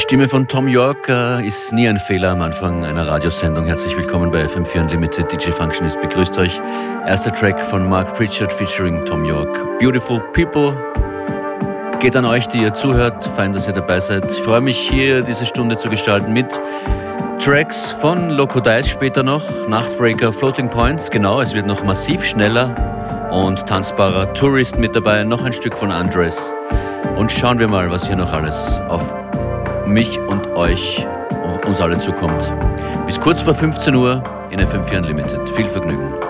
Die Stimme von Tom York äh, ist nie ein Fehler am Anfang einer Radiosendung. Herzlich willkommen bei FM4 Unlimited. DJ Functionist begrüßt euch. Erster Track von Mark Pritchard featuring Tom York. Beautiful People. Geht an euch, die ihr zuhört. Fein, dass ihr dabei seid. Ich freue mich hier diese Stunde zu gestalten mit Tracks von Loco Dice später noch. Nachtbreaker, Floating Points. Genau, es wird noch massiv schneller. Und tanzbarer Tourist mit dabei. Noch ein Stück von Andres. Und schauen wir mal, was hier noch alles auf mich und euch und uns alle zukommt. Bis kurz vor 15 Uhr in FM4 Unlimited. Viel Vergnügen.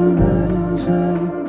FM4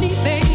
sleeping.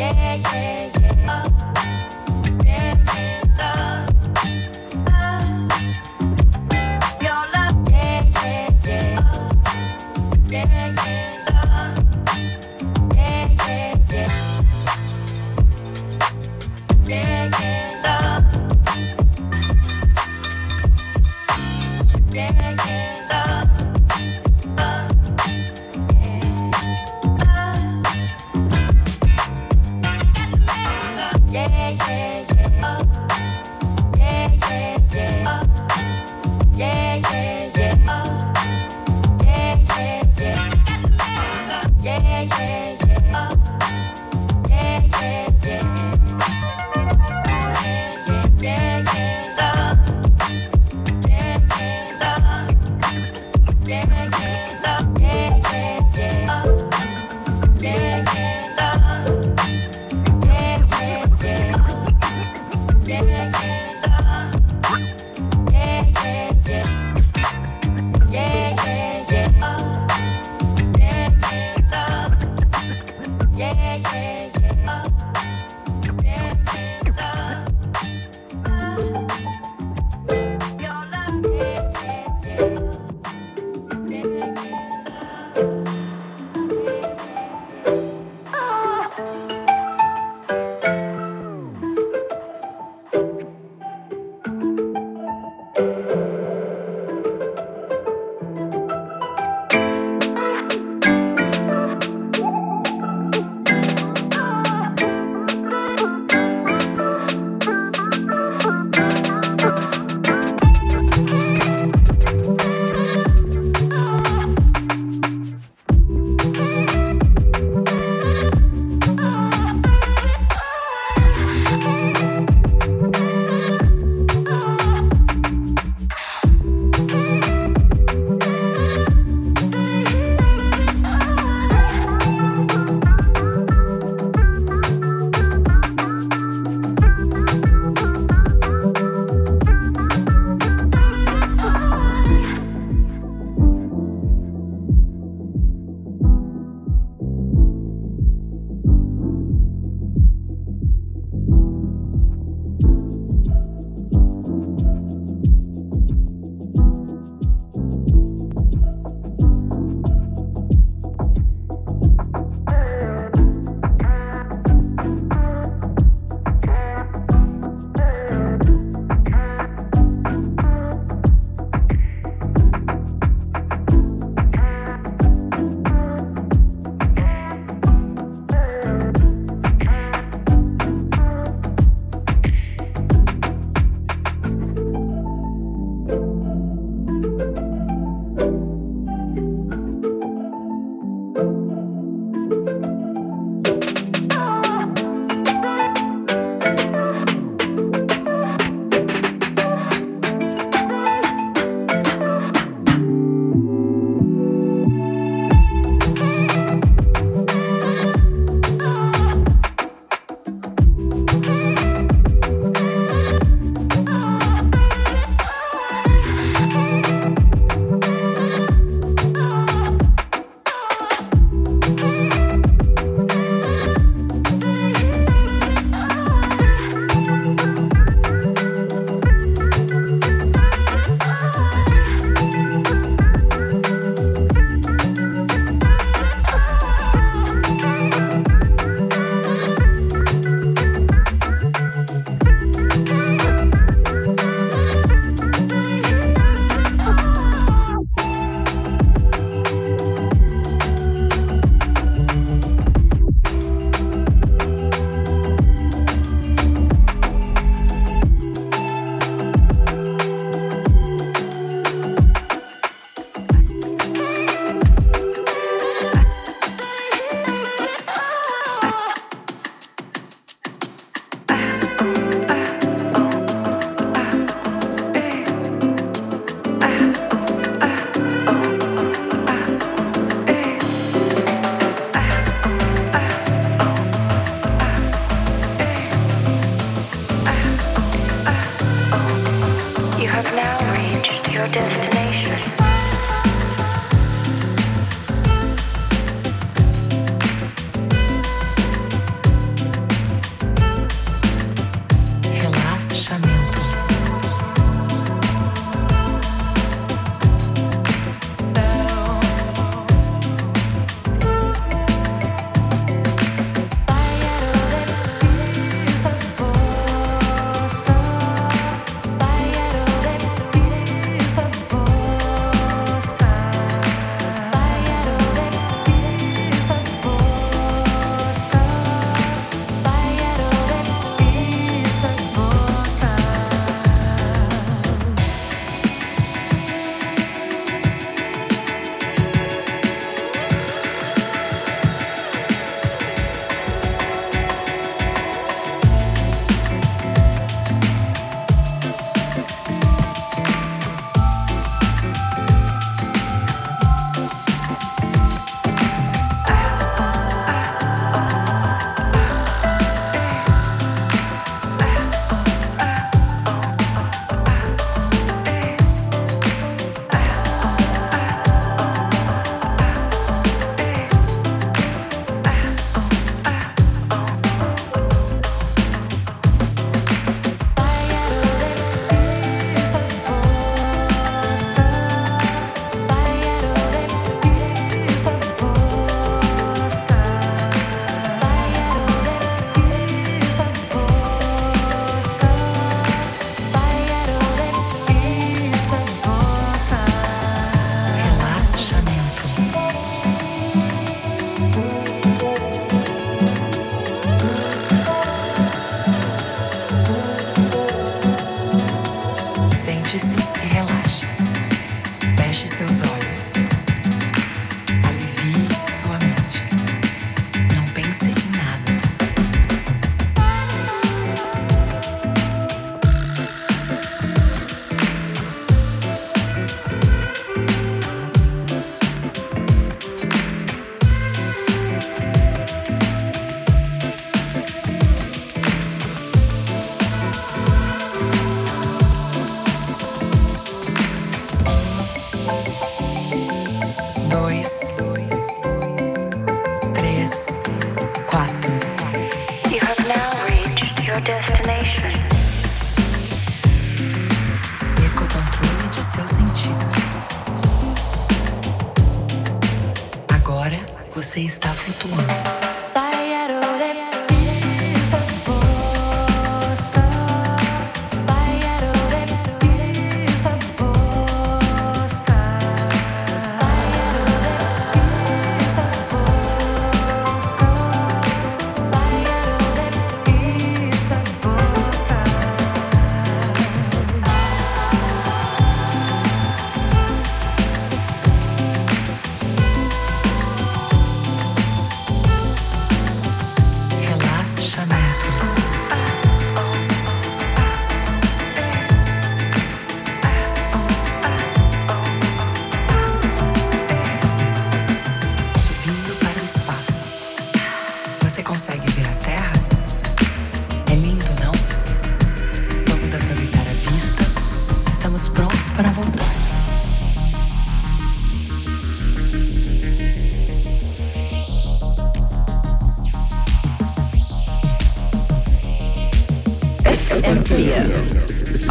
Yeah, yeah, yeah.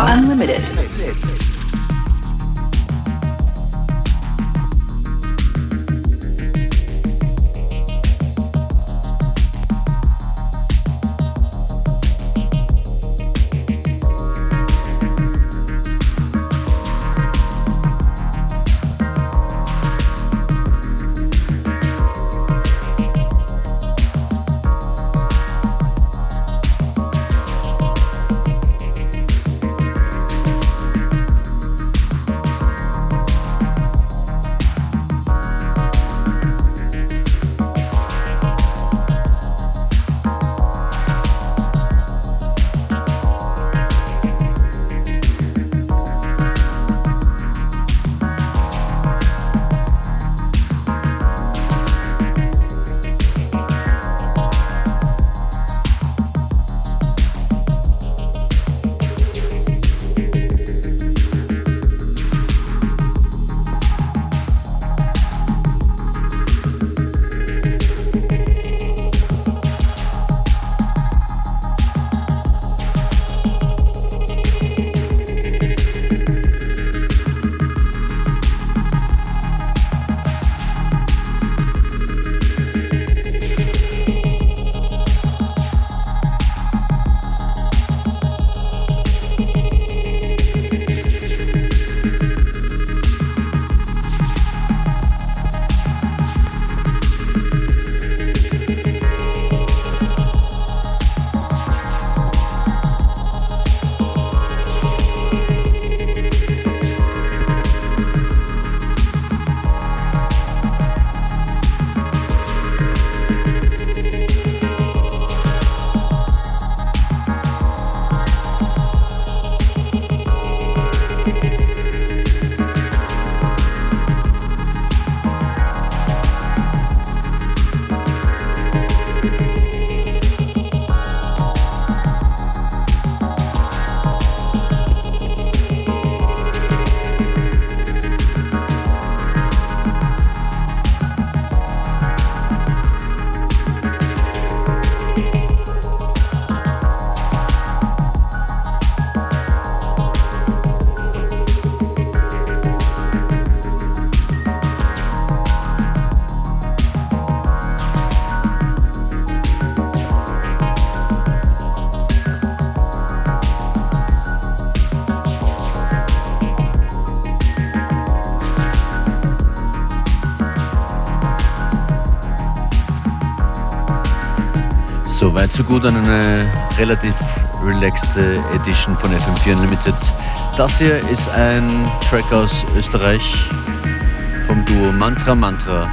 Unlimited. So gut eine relativ relaxte Edition von FM4 Unlimited. Das hier ist ein Track aus Österreich vom Duo Mantra Mantra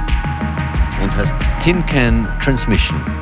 und heißt Tin Can Transmission.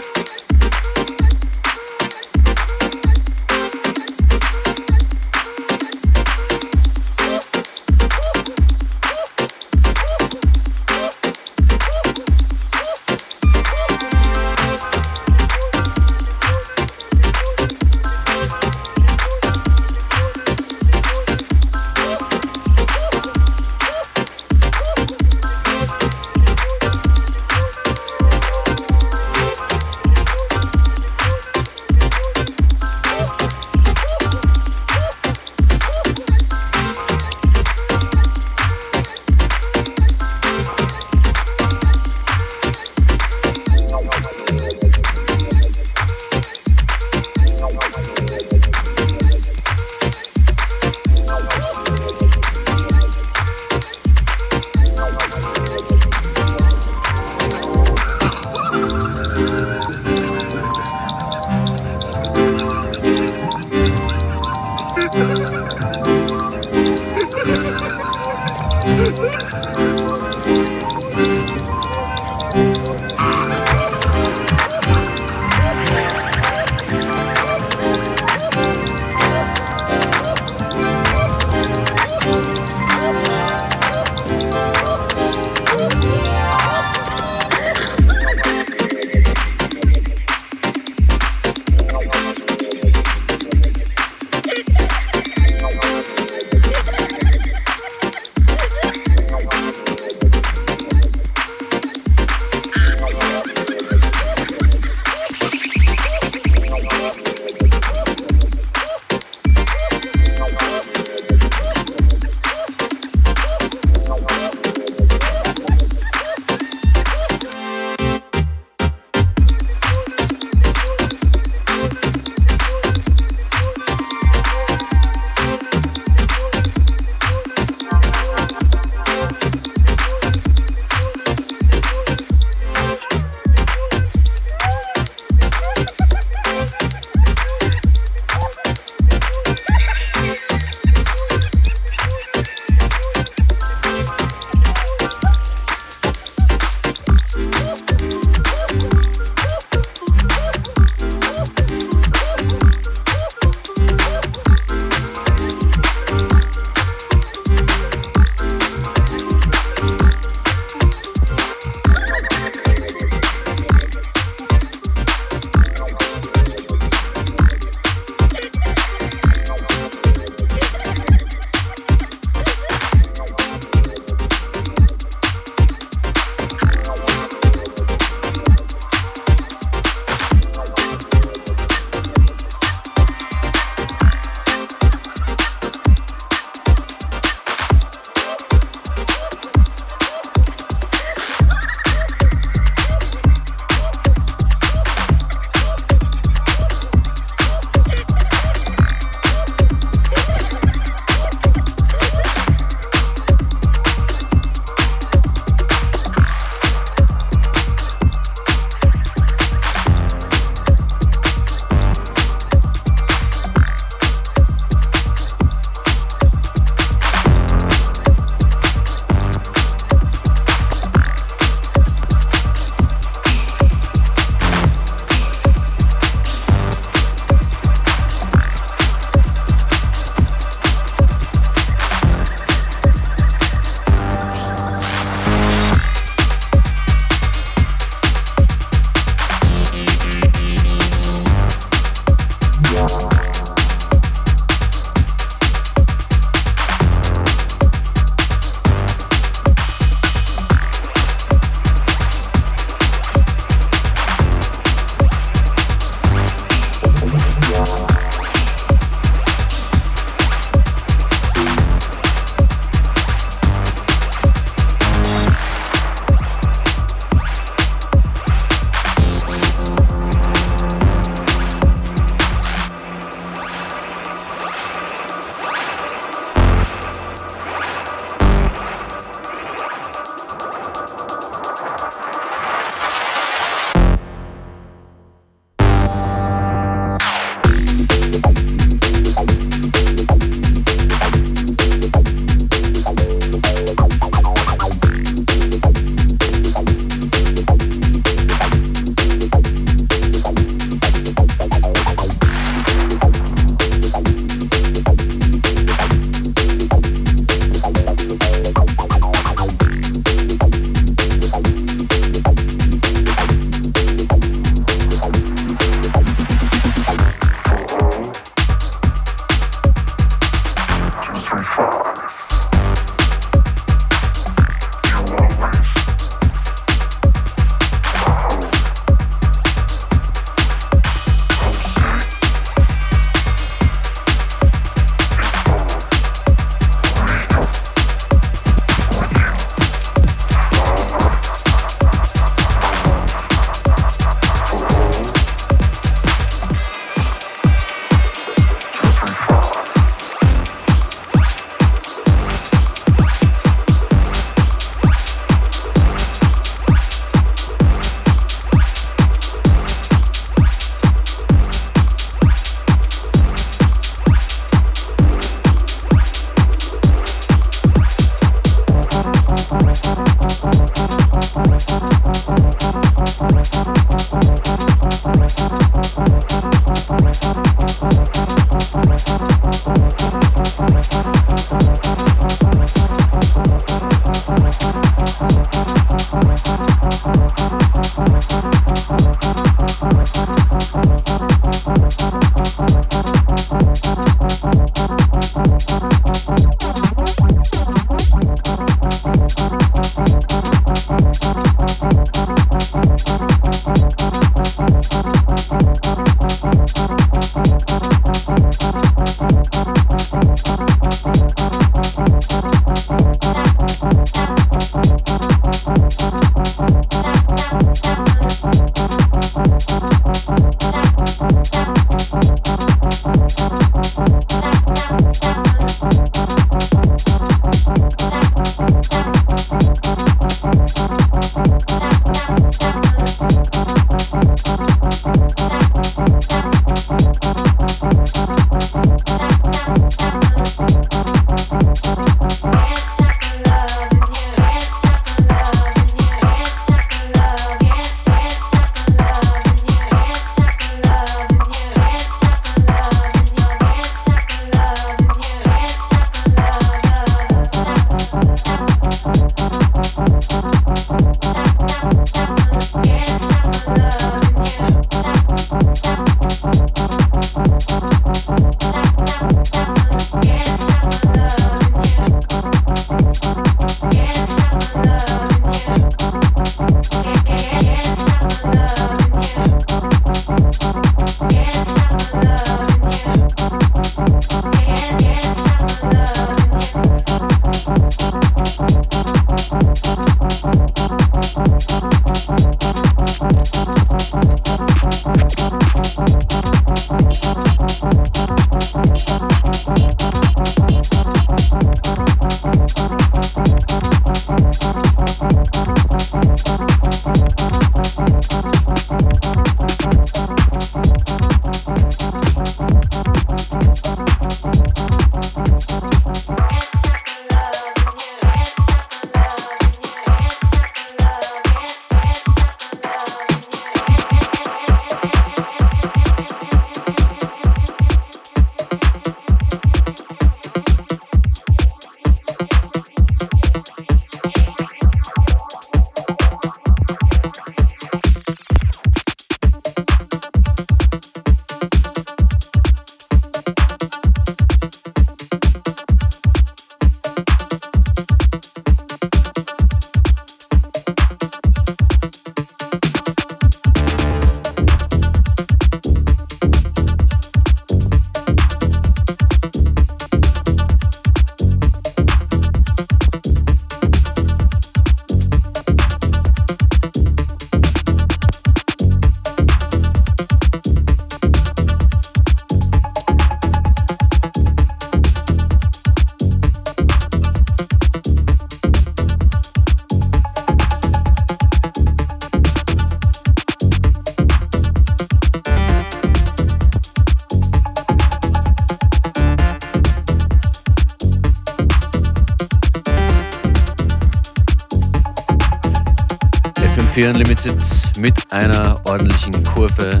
FM4 Unlimited mit einer ordentlichen Kurve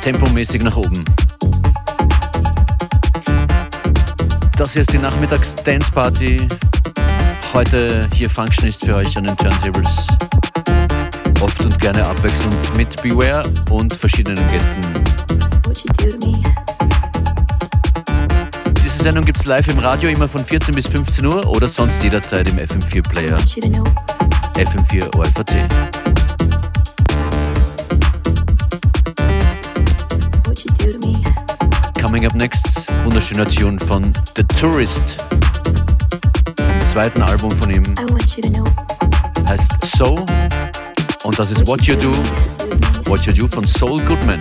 tempomäßig nach oben. Das hier ist die Nachmittags-Dance-Party. Heute hier Functionist für euch an den Turntables. Oft und gerne abwechselnd mit Beware und verschiedenen Gästen. Diese Sendung gibt es live im Radio immer von 14 bis 15 Uhr oder sonst jederzeit im FM4-Player. FM4 ORVT. Coming up next, wunderschöner Tune von The Tourist. Im zweiten Album von ihm. Heißt So und das ist What You Do, What You Do von Soul Goodman.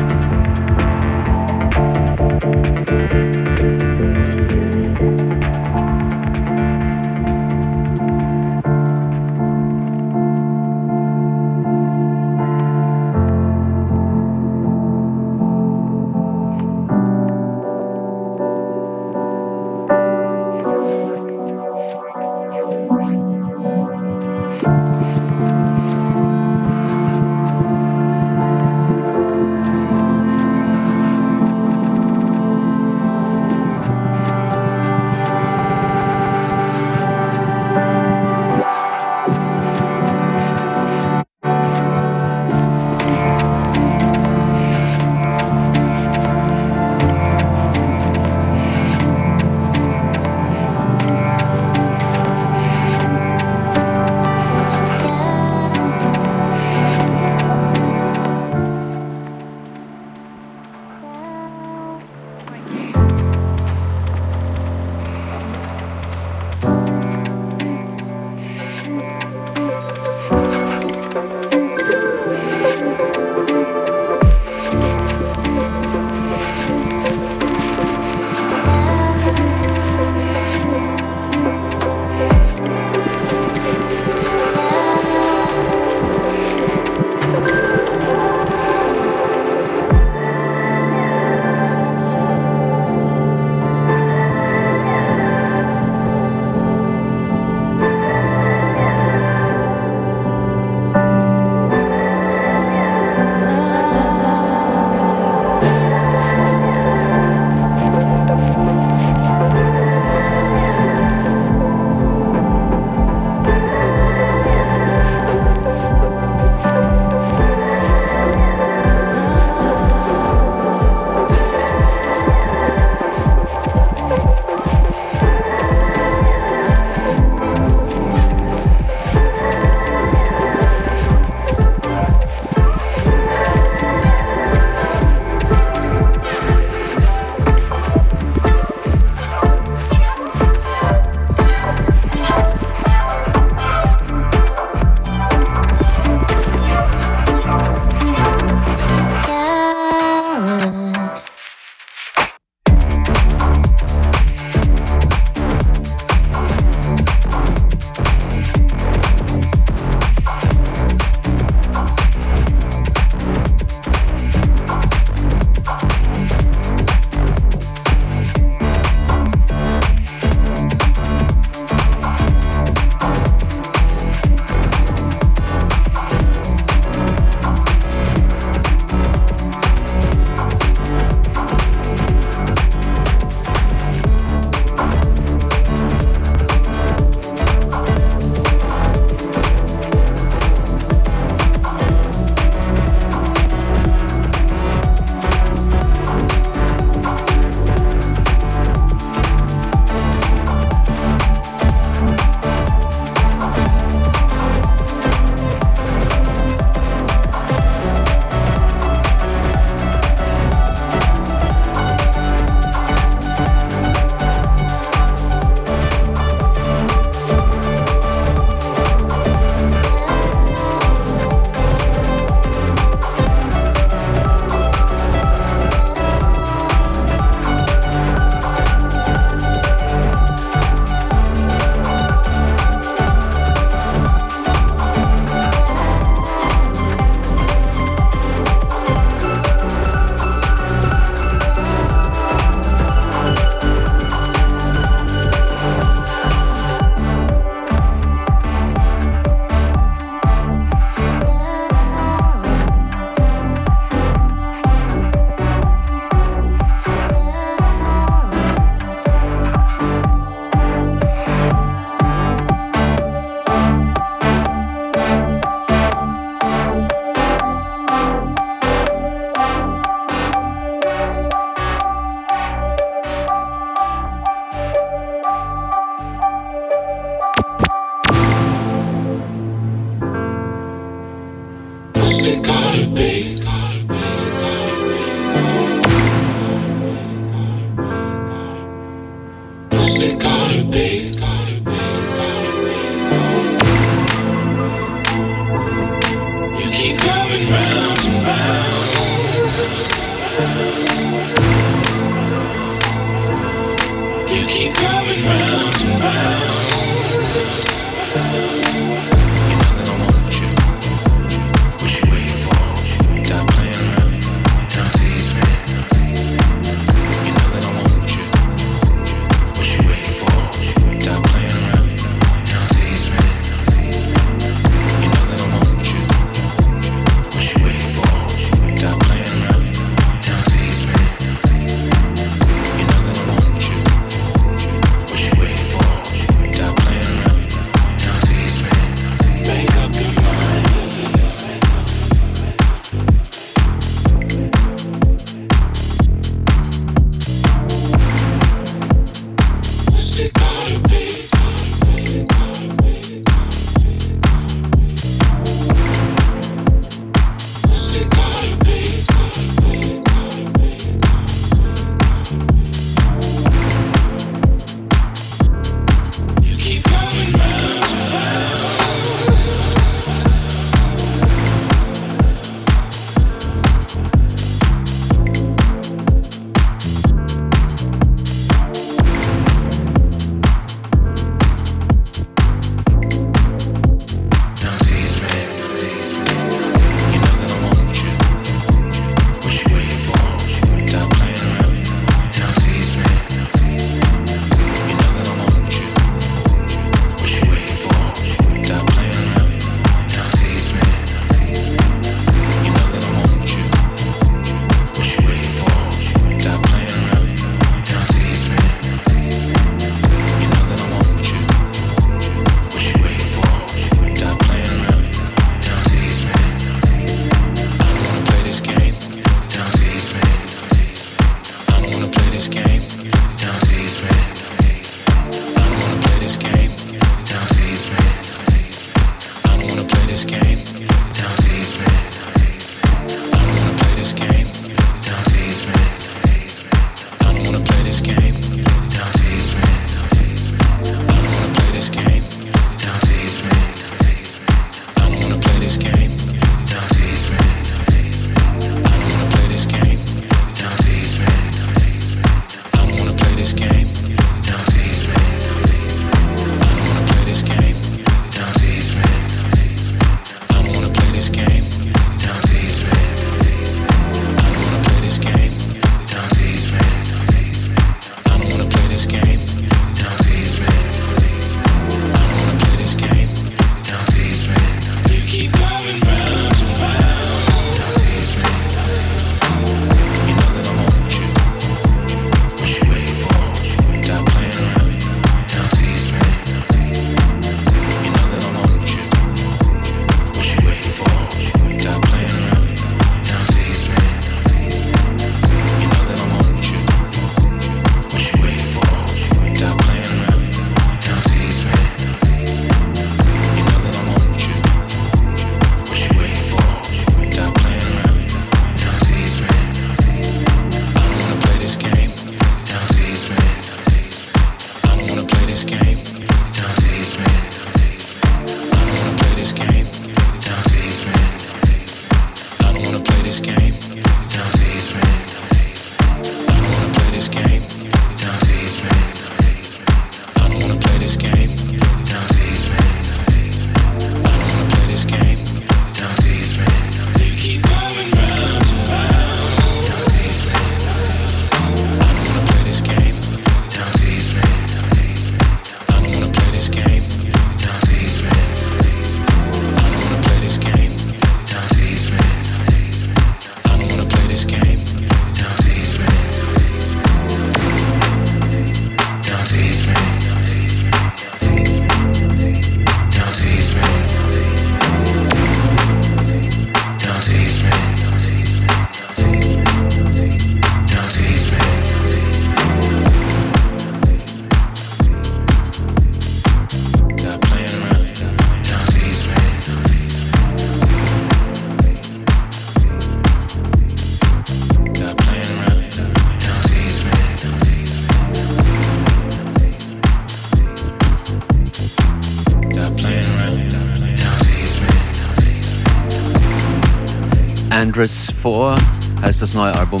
Neue Album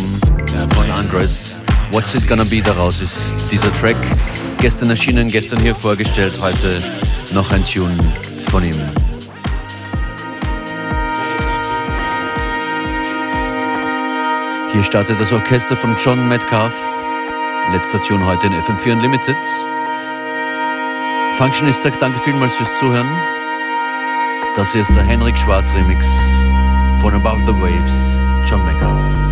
äh, von Andres. What's It Gonna Be daraus ist dieser Track. Gestern erschienen, gestern hier vorgestellt, heute noch ein Tune von ihm. Hier startet das Orchester von John Metcalf. Letzter Tune heute in FM4 Unlimited. Functionist sagt danke vielmals fürs Zuhören. Das hier ist der Henrik Schwarz Remix von Above the Waves, John Metcalf.